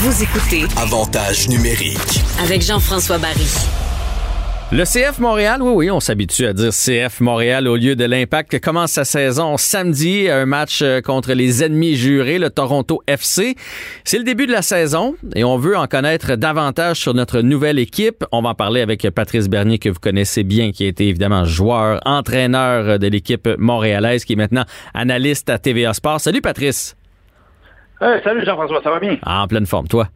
Vous écoutez Avantage numérique. avec Jean-François Barry. Le CF Montréal, oui, oui, on s'habitue à dire CF Montréal au lieu de l'Impact, commence sa saison samedi, un match euh, contre les ennemis jurés, le Toronto FC. C'est le début de la saison et on veut en connaître davantage sur notre nouvelle équipe. On va en parler avec Patrice Bernier, que vous connaissez bien, qui a été évidemment joueur, entraîneur de l'équipe montréalaise, qui est maintenant analyste à TVA Sport. Salut Patrice. Euh, salut Jean-François, ça va bien? Ah, en pleine forme, toi?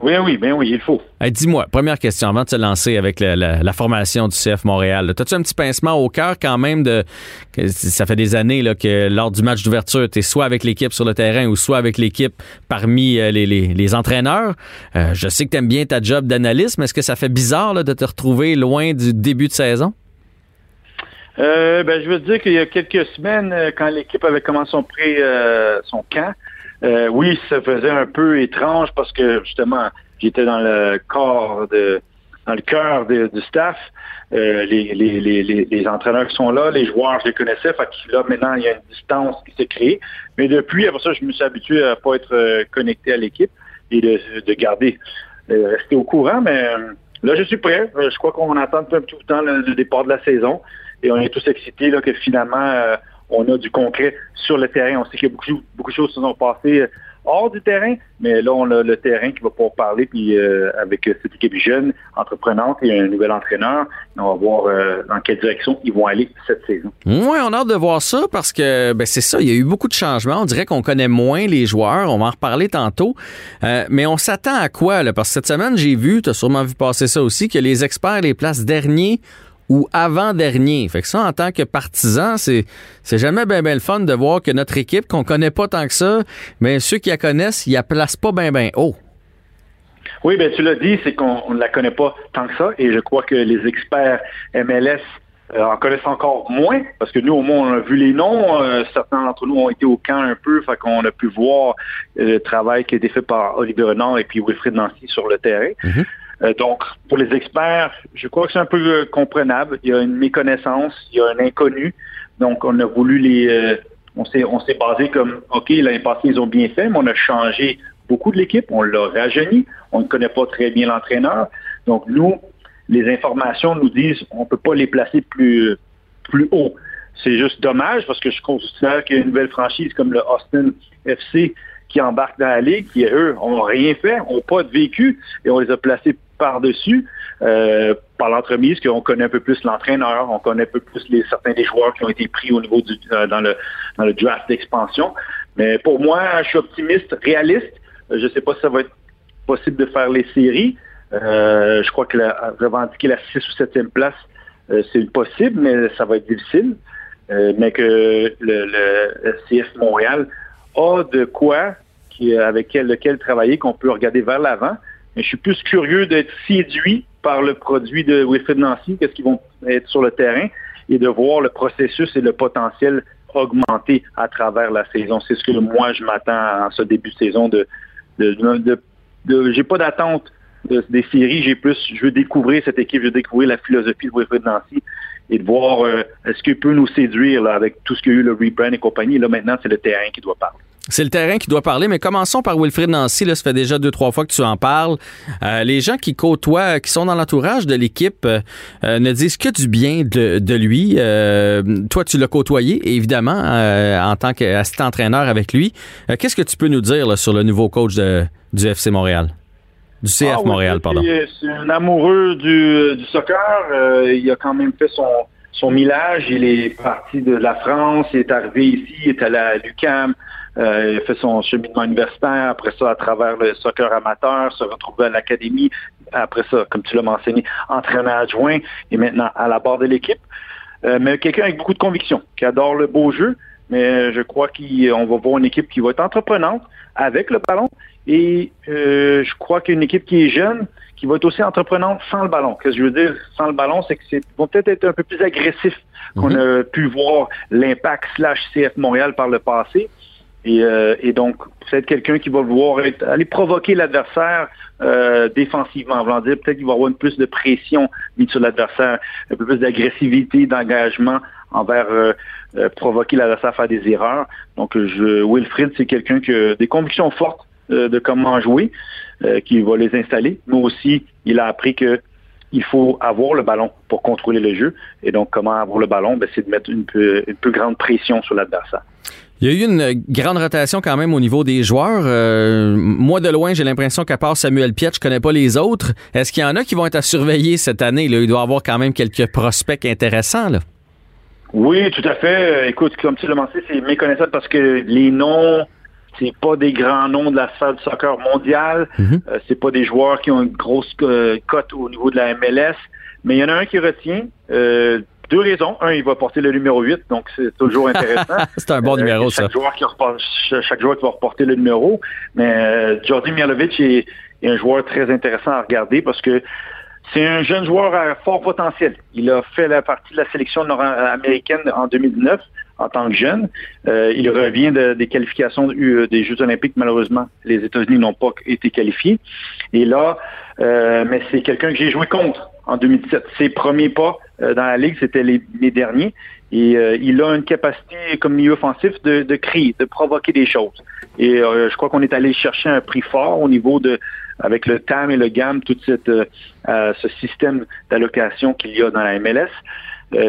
Oui, oui, bien oui, il faut. Hey, Dis-moi, première question avant de se lancer avec la, la- la formation du CF Montréal. T'as-tu un petit pincement au cœur quand même de. que ça fait des années là, que lors du match d'ouverture, tu es soit avec l'équipe sur le terrain ou soit avec l'équipe parmi euh, les, les- les entraîneurs? Euh, je sais que tu aimes bien ta job d'analyste, mais est-ce que ça fait bizarre là, de te retrouver loin du début de saison? Euh, ben, je veux te dire qu'il y a quelques semaines, quand l'équipe avait commencé son pré, son camp, euh, oui, ça faisait un peu étrange parce que justement, j'étais dans le corps de, dans le cœur de- du staff. Euh, les, les, les, les, entraîneurs qui sont là, les joueurs, je les connaissais. Fait que là, maintenant, il y a une distance qui s'est créée. Mais depuis, après ça, je me suis habitué à pas être euh, connecté à l'équipe et de, de garder, euh, rester au courant. Mais euh, là, je suis prêt. Je crois qu'on attend un peu tout le temps le, départ de la saison. Et on est tous excités là, que finalement, on a du concret sur le terrain. On sait qu'il y a beaucoup, beaucoup de choses qui se sont passées euh, hors du terrain, mais là, on a le terrain qui va pouvoir parler, puis euh, avec euh, cette équipe jeune, entreprenante et un nouvel entraîneur, on va voir euh, dans quelle direction ils vont aller cette saison. Oui, on a hâte de voir ça parce que ben, c'est ça, il y a eu beaucoup de changements. On dirait qu'on connaît moins les joueurs. On va en reparler tantôt. Euh, mais on s'attend à quoi? Là? Parce que cette semaine, j'ai vu, tu as sûrement vu passer ça aussi, que les experts les placent derniers ou avant-dernier. Fait que ça, en tant que partisan, c'est, c'est jamais bien ben le fun de voir que notre équipe, qu'on connaît pas tant que ça, mais ceux qui la connaissent, ils la placent pas bien ben haut. Oui, ben tu l'as dit, c'est qu'on on ne la connaît pas tant que ça, et je crois que les experts MLS euh, en connaissent encore moins, parce que nous, au moins, on a vu les noms. euh, certains d'entre nous ont été au camp un peu, fait qu'on a pu voir euh, le travail qui a été fait par Olivier Renard et puis Wilfried Nancy sur le terrain. Euh, donc, pour les experts, je crois que c'est un peu euh, comprenable. Il y a une méconnaissance, il y a un inconnu. Donc, on a voulu les... euh, on s'est on s'est basé comme, OK, l'année passée, ils ont bien fait, mais on a changé beaucoup de l'équipe, on l'a rajeuni, on ne connaît pas très bien l'entraîneur. Donc, nous, les informations nous disent on ne peut pas les placer plus, plus haut. C'est juste dommage parce que je considère qu'il y a une nouvelle franchise comme le Austin FC qui embarque dans la ligue, qui, eux, ont rien fait, n'ont pas de vécu, et on les a placés par-dessus euh, par l'entremise qu'on connaît un peu plus l'entraîneur, on connaît un peu plus les, certains des joueurs qui ont été pris au niveau du euh, dans le dans le draft d'expansion. Mais pour moi, je suis optimiste, réaliste. Je ne sais pas si ça va être possible de faire les séries. Euh, je crois que revendiquer la 6 ou 7e place, c'est possible, mais ça va être difficile. Mais que le, le CF Montréal a de quoi avec quel, lequel travailler, qu'on peut regarder vers l'avant. Mais je suis plus curieux d'être séduit par le produit de Wilfred Nancy, qu'est-ce qu'ils vont être sur le terrain, et de voir le processus et le potentiel augmenter à travers la saison. C'est ce que moi, je m'attends en ce début de saison de... de, de, de- j'ai pas d'attente de- des séries, j'ai plus, je veux découvrir cette équipe, je veux découvrir la philosophie de Wilfred Nancy et de voir euh, est-ce qu'il peut nous séduire avec tout ce qu'il y a eu, le rebrand et compagnie. Là, maintenant, c'est le terrain qui doit parler. C'est le terrain qui doit parler, mais commençons par Wilfrid Nancy. Là, ça fait déjà deux, trois fois que tu en parles. Euh, les gens qui côtoient, qui sont dans l'entourage de l'équipe, euh, euh, ne disent que du bien de, de lui. Euh, toi, tu l'as côtoyé, évidemment, en tant qu'assistant-entraîneur avec lui. Qu'est-ce que tu peux nous dire là, sur le nouveau coach de- du FC Montréal? Du CF Ah oui, Montréal, pardon. C'est un amoureux du, du soccer. Il a quand même fait son, son millage. Il est parti de la France. Il est arrivé ici. Il est allé à l'UCAM. Euh, il a fait son cheminement universitaire. Après ça, à travers le soccer amateur, se retrouver à l'académie. Après ça, comme tu l'as mentionné, entraîneur adjoint et maintenant à la barre de l'équipe. Euh, mais quelqu'un avec beaucoup de conviction, qui adore le beau jeu. Mais je crois qu'on va voir une équipe qui va être entreprenante avec le ballon. Et euh, je crois qu'une équipe qui est jeune, qui va être aussi entreprenante sans le ballon. Qu'est-ce que je veux dire sans le ballon, c'est que c'est vont peut-être être un peu plus agressifs qu'on a pu voir l'impact slash CF Montréal par le passé. Et, euh, et donc, peut-être quelqu'un qui va vouloir être, aller provoquer l'adversaire euh, défensivement. En voulant dire, peut-être qu'il va avoir une plus de pression mise sur l'adversaire, un peu plus d'agressivité, d'engagement envers euh, euh, provoquer l'adversaire à faire des erreurs. Donc, je, Wilfrid, c'est quelqu'un qui a des convictions fortes de comment jouer, qui va les installer, mais aussi il a appris que il faut avoir le ballon pour contrôler le jeu. Et donc, comment avoir le ballon? Ben, c'est de mettre une, plus grande pression sur l'adversaire. Il y a eu une grande rotation quand même au niveau des joueurs. Euh, moi, de loin, j'ai l'impression qu'à part Samuel Piet, je connais pas les autres. Est-ce qu'il y en a qui vont être à surveiller cette année? Là? Il doit y avoir quand même quelques prospects intéressants. Là. Oui, tout à fait. Écoute, comme tu l'as mentionné, c'est méconnaissable parce que les noms, c'est pas des grands noms de la salle du soccer mondial. Mm c'est pas des joueurs qui ont une grosse euh, cote au niveau de la MLS. Mais il y en a un qui retient. Euh, deux raisons. Un, il va porter le numéro 8, donc c'est toujours intéressant. c'est un bon numéro, chaque ça. Joueur qui chaque joueur qui va reporter le numéro. Mais euh, Jordi Mialovic est, un joueur très intéressant à regarder parce que c'est un jeune joueur à fort potentiel. Il a fait la partie de la sélection nord-américaine en 2019 en tant que jeune. Euh, il revient des qualifications des Jeux olympiques. Malheureusement, les États-Unis n'ont pas été qualifiés. Et là, euh, mais c'est quelqu'un que j'ai joué contre en 2017. Ses premiers pas euh, dans la Ligue, c'était les, derniers. Et il a une capacité comme milieu offensif de, crier, de provoquer des choses. Et je crois qu'on est allé chercher un prix fort au niveau de, avec le TAM et le GAM, tout cette, ce système d'allocation qu'il y a dans la MLS.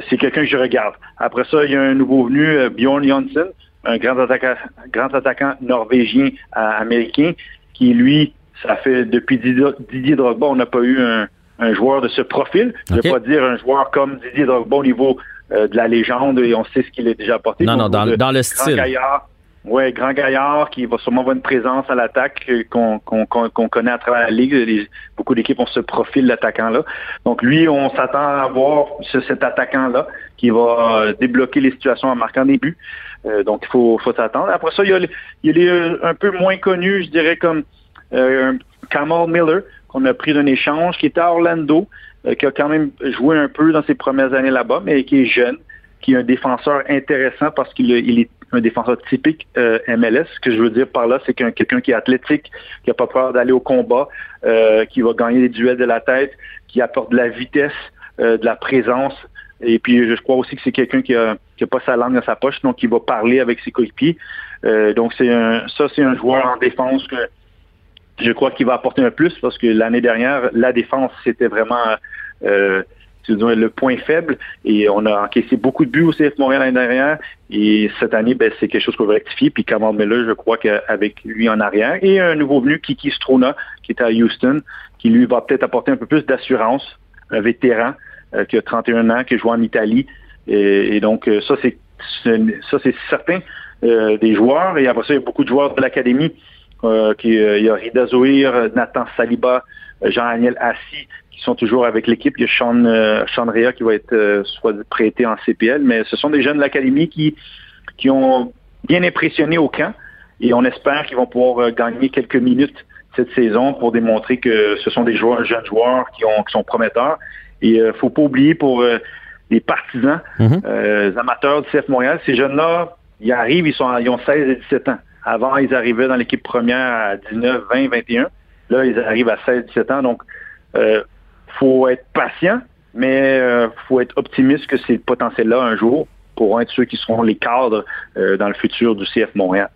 C'est quelqu'un que je regarde. Après ça, il y a un nouveau venu, Bjorn Janssen, un grand attaquant, grand attaquant norvégien américain, qui lui, ça fait depuis Didier Drogba, on n'a pas eu un, un joueur de ce profil. Je ne vais pas dire un joueur comme Didier Drogba au niveau euh, de la légende et on sait ce qu'il a déjà apporté. Non, non, dans, le style. Gaillard, oui, grand gaillard qui va sûrement avoir une présence à l'attaque qu'on connaît à travers la ligue. beaucoup d'équipes ont ce profil d'attaquant-là. Donc lui, on s'attend à voir cet attaquant-là qui va euh, débloquer les situations en marquant des buts. Euh, donc il faut, faut s'attendre. Après ça, il y a, il y a un peu moins connus, je dirais comme euh, Kamal Miller, qu'on a pris d'un échange, qui était à Orlando, euh, qui a quand même joué un peu dans ses premières années là-bas, mais qui est jeune, qui est un défenseur intéressant parce qu'il est un défenseur typique euh, MLS. Ce que je veux dire par là, c'est qu'un quelqu'un qui est athlétique, qui n'a pas peur d'aller au combat, euh, qui va gagner des duels de la tête, qui apporte de la vitesse, de la présence. Et puis, je crois aussi que c'est quelqu'un qui n'a pas sa langue dans sa poche, donc qui va parler avec ses coéquipiers. donc, c'est ça, c'est un joueur en défense que je crois qu'il va apporter un plus parce que l'année dernière, la défense, c'était vraiment euh, le point faible et on a encaissé beaucoup de buts au CF Montréal l'année dernière et cette année, ben, c'est quelque chose qu'on va rectifier. Puis Kamal Miller, je crois qu'avec lui en arrière et un nouveau venu, Kiki Strona, qui est à Houston, qui lui va peut-être apporter un peu plus d'assurance, un vétéran euh, qui a 31 ans, qui joue en Italie. Et, donc, euh, ça, c'est ça, c'est certain euh, des joueurs. Et après ça, il y a beaucoup de joueurs de l'académie euh, euh, il y a Rida Zouir, Nathan Saliba, Jean-Daniel Assis qui sont toujours avec l'équipe. Il y a Sean, Sean Rea qui va être soit prêté en CPL, mais ce sont des jeunes de l'académie qui, qui ont bien impressionné au camp et on espère qu'ils vont pouvoir gagner quelques minutes cette saison pour démontrer que ce sont des joueurs, jeunes joueurs qui, ont, qui sont prometteurs. Et il faut pas oublier pour les partisans, mhm. les amateurs du CF Montréal, ces jeunes-là, ils arrivent, ils, sont, ils ont 16 et 17 ans. Avant, ils arrivaient dans l'équipe première à 19, 20, 21. Là, ils arrivent à 16, 17 ans. Donc, euh, faut être patient, mais euh, faut être optimiste que ces potentiels-là, un jour, pourront être ceux qui seront les cadres euh, dans le futur du CF Montréal.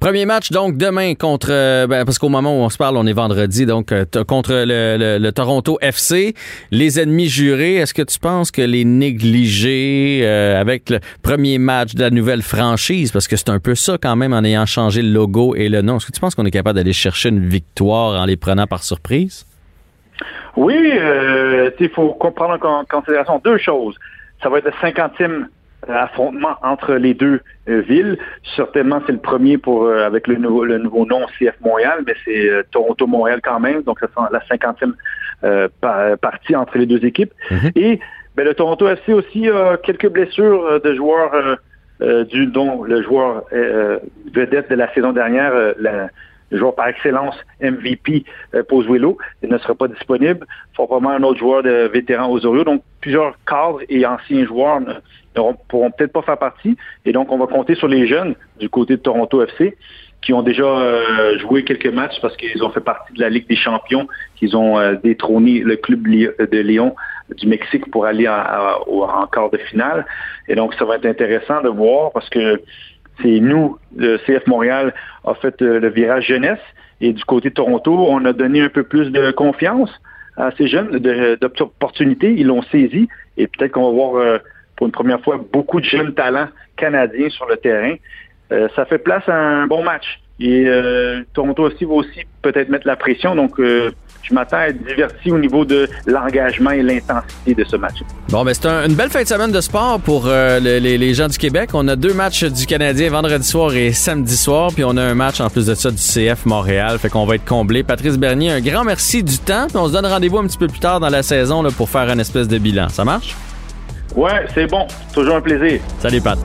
Premier match donc demain contre euh, ben, parce qu'au moment où on se parle, on est vendredi donc euh, contre le, Toronto FC, les ennemis jurés. Est-ce que tu penses que les négligés euh, avec le premier match de la nouvelle franchise, parce que c'est un peu ça quand même en ayant changé le logo et le nom. Est-ce que tu penses qu'on est capable d'aller chercher une victoire en les prenant par surprise? Oui, il faut comprendre en considération deux choses. Ça va être le cinquantième affrontement entre les deux euh, villes. Certainement, c'est le premier pour euh, avec le nouveau le nouveau nom CF Montréal, mais c'est euh, Toronto Montréal quand même. Donc, ça sera la cinquantième partie entre les deux équipes. Mhm. Et ben, le Toronto FC aussi a quelques blessures de joueurs du dont le joueur vedette de la saison dernière, le joueur par excellence MVP euh, Pozuelo, il ne sera pas disponible. Probablement un autre joueur de vétéran Osorio. Donc, plusieurs cadres et anciens joueurs ne, pourront peut-être pas faire partie. Et donc, on va compter sur les jeunes du côté de Toronto FC qui ont déjà euh, joué quelques matchs parce qu'ils ont fait partie de la Ligue des champions, qu'ils ont euh, détrôné le club de Lyon du Mexique pour aller en, quart de finale. Et donc, ça va être intéressant de voir parce que c'est nous, le CF Montréal a fait le virage jeunesse et du côté de Toronto, on a donné un peu plus de confiance à ces jeunes, d'opportunités, ils l'ont saisi et peut-être qu'on va voir pour une première fois beaucoup de jeunes talents canadiens sur le terrain. ça fait place à un bon match. Et euh, Toronto aussi va aussi peut-être mettre la pression. Donc, euh, je m'attends à être diverti au niveau de l'engagement et l'intensité de ce match. Bon, ben c'est une belle fin de semaine de sport pour euh, les, gens du Québec. On a deux matchs du Canadien vendredi soir et samedi soir, puis on a un match en plus de ça du CF Montréal. Fait qu'on va être comblé. Patrice Bernier, un grand merci du temps. Puis on se donne rendez-vous un petit peu plus tard dans la saison là, pour faire un espèce de bilan. Ça marche? Ouais, c'est bon. Toujours un plaisir. Salut, Pat.